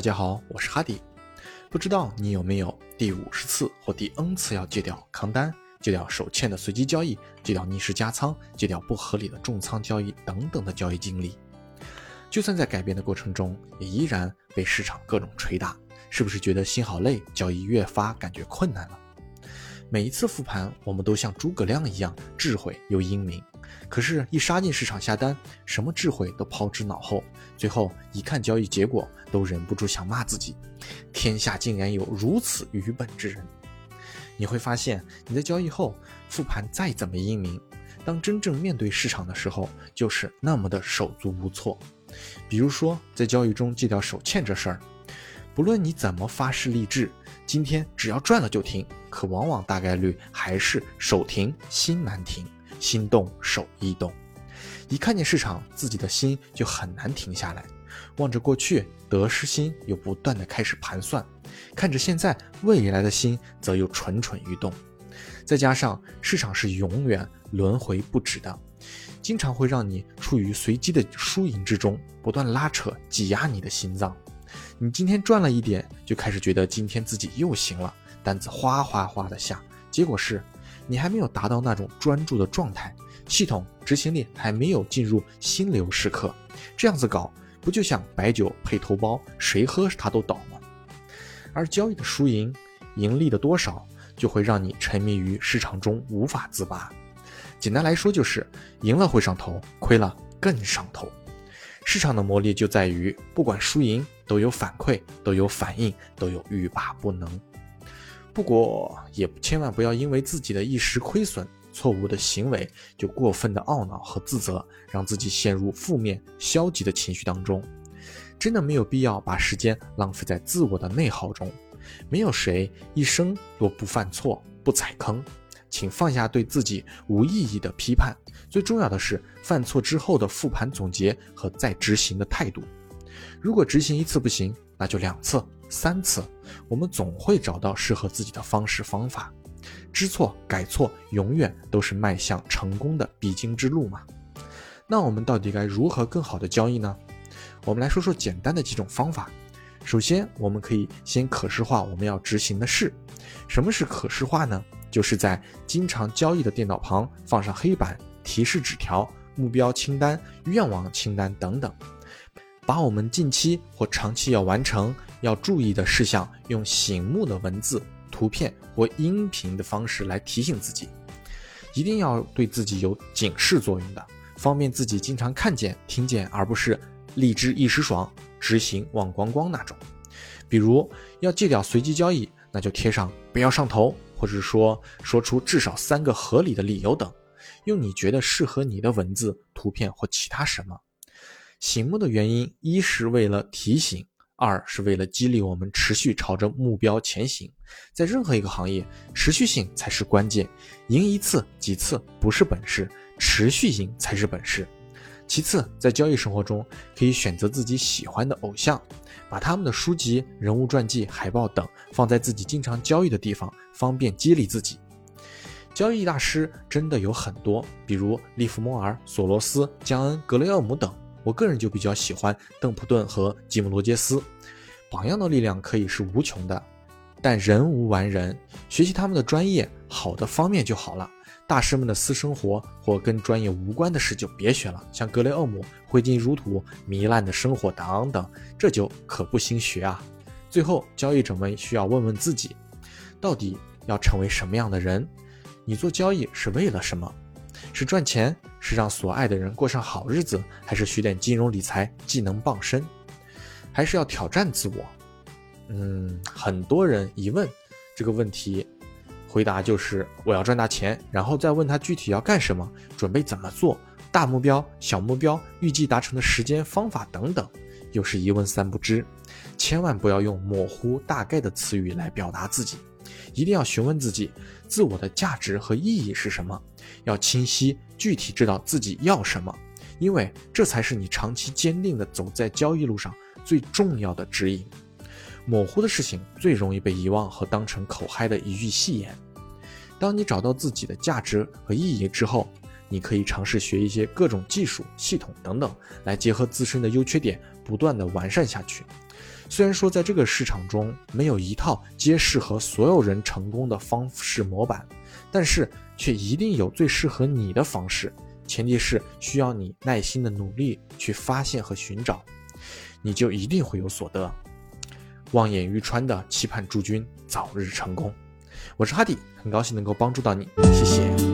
大家好，我是哈迪。不知道你有没有第五十次或第 N 次要戒掉扛单、戒掉手欠的随机交易、戒掉逆势加仓、戒掉不合理的重仓交易等等的交易经历？就算在改变的过程中，也依然被市场各种捶打，是不是觉得心好累，交易越发感觉困难了？每一次复盘，我们都像诸葛亮一样智慧又英明，可是，一杀进市场下单，什么智慧都抛之脑后，最后一看交易结果，都忍不住想骂自己：天下竟然有如此愚笨之人！你会发现，你在交易后复盘再怎么英明，当真正面对市场的时候，就是那么的手足无措。比如说，在交易中戒掉手欠这事儿，不论你怎么发誓励志，今天只要赚了就停，可往往大概率还是手停心难停，心动手易动。一看见市场，自己的心就很难停下来。望着过去得失心又不断的开始盘算，看着现在未来的心则又蠢蠢欲动。再加上市场是永远轮回不止的。经常会让你处于随机的输赢之中，不断拉扯、挤压你的心脏。你今天赚了一点，就开始觉得今天自己又行了，单子哗哗哗的下。结果是，你还没有达到那种专注的状态，系统执行力还没有进入心流时刻。这样子搞，不就像白酒配头孢，谁喝它都倒吗？而交易的输赢、盈利的多少，就会让你沉迷于市场中无法自拔。简单来说，就是赢了会上头，亏了更上头。市场的魔力就在于，不管输赢都有反馈，都有反应，都有欲罢不能。不过，也千万不要因为自己的一时亏损、错误的行为，就过分的懊恼和自责，让自己陷入负面、消极的情绪当中。真的没有必要把时间浪费在自我的内耗中。没有谁一生都不犯错、不踩坑。请放下对自己无意义的批判，最重要的是犯错之后的复盘总结和再执行的态度。如果执行一次不行，那就两次、三次，我们总会找到适合自己的方式方法。知错改错，永远都是迈向成功的必经之路嘛。那我们到底该如何更好的交易呢？我们来说说简单的几种方法。首先，我们可以先可视化我们要执行的事。什么是可视化呢？就是在经常交易的电脑旁放上黑板、提示纸条、目标清单、愿望清单等等，把我们近期或长期要完成、要注意的事项，用醒目的文字、图片或音频的方式来提醒自己。一定要对自己有警示作用的，方便自己经常看见、听见，而不是立志一时爽，执行忘光光那种。比如要戒掉随机交易，那就贴上“不要上头”。或者说说出至少三个合理的理由等，用你觉得适合你的文字、图片或其他什么。醒目的原因，一是为了提醒，二是为了激励我们持续朝着目标前行。在任何一个行业，持续性才是关键。赢一次、几次不是本事，持续赢才是本事。其次，在交易生活中，可以选择自己喜欢的偶像，把他们的书籍、人物传记、海报等放在自己经常交易的地方，方便激励自己。交易大师真的有很多，比如利弗莫尔、索罗斯、江恩、格雷厄姆等。我个人就比较喜欢邓普顿和吉姆罗杰斯。榜样的力量可以是无穷的，但人无完人，学习他们的专业好的方面就好了。大师们的私生活或跟专业无关的事就别学了，像格雷厄姆挥金如土、糜烂的生活等等，这就可不兴学啊。最后，交易者们需要问问自己，到底要成为什么样的人？你做交易是为了什么？是赚钱？是让所爱的人过上好日子？还是学点金融理财技能傍身？还是要挑战自我？嗯，很多人一问这个问题。回答就是我要赚大钱，然后再问他具体要干什么，准备怎么做，大目标、小目标、预计达成的时间、方法等等，又是一问三不知。千万不要用模糊大概的词语来表达自己，一定要询问自己自我的价值和意义是什么，要清晰具体知道自己要什么，因为这才是你长期坚定的走在交易路上最重要的指引。模糊的事情最容易被遗忘和当成口嗨的一句戏言。当你找到自己的价值和意义之后，你可以尝试学一些各种技术、系统等等，来结合自身的优缺点，不断的完善下去。虽然说在这个市场中没有一套皆适合所有人成功的方式模板，但是却一定有最适合你的方式。前提是需要你耐心的努力去发现和寻找，你就一定会有所得。望眼欲穿的期盼诸君早日成功。我是哈迪，很高兴能够帮助到你，谢谢。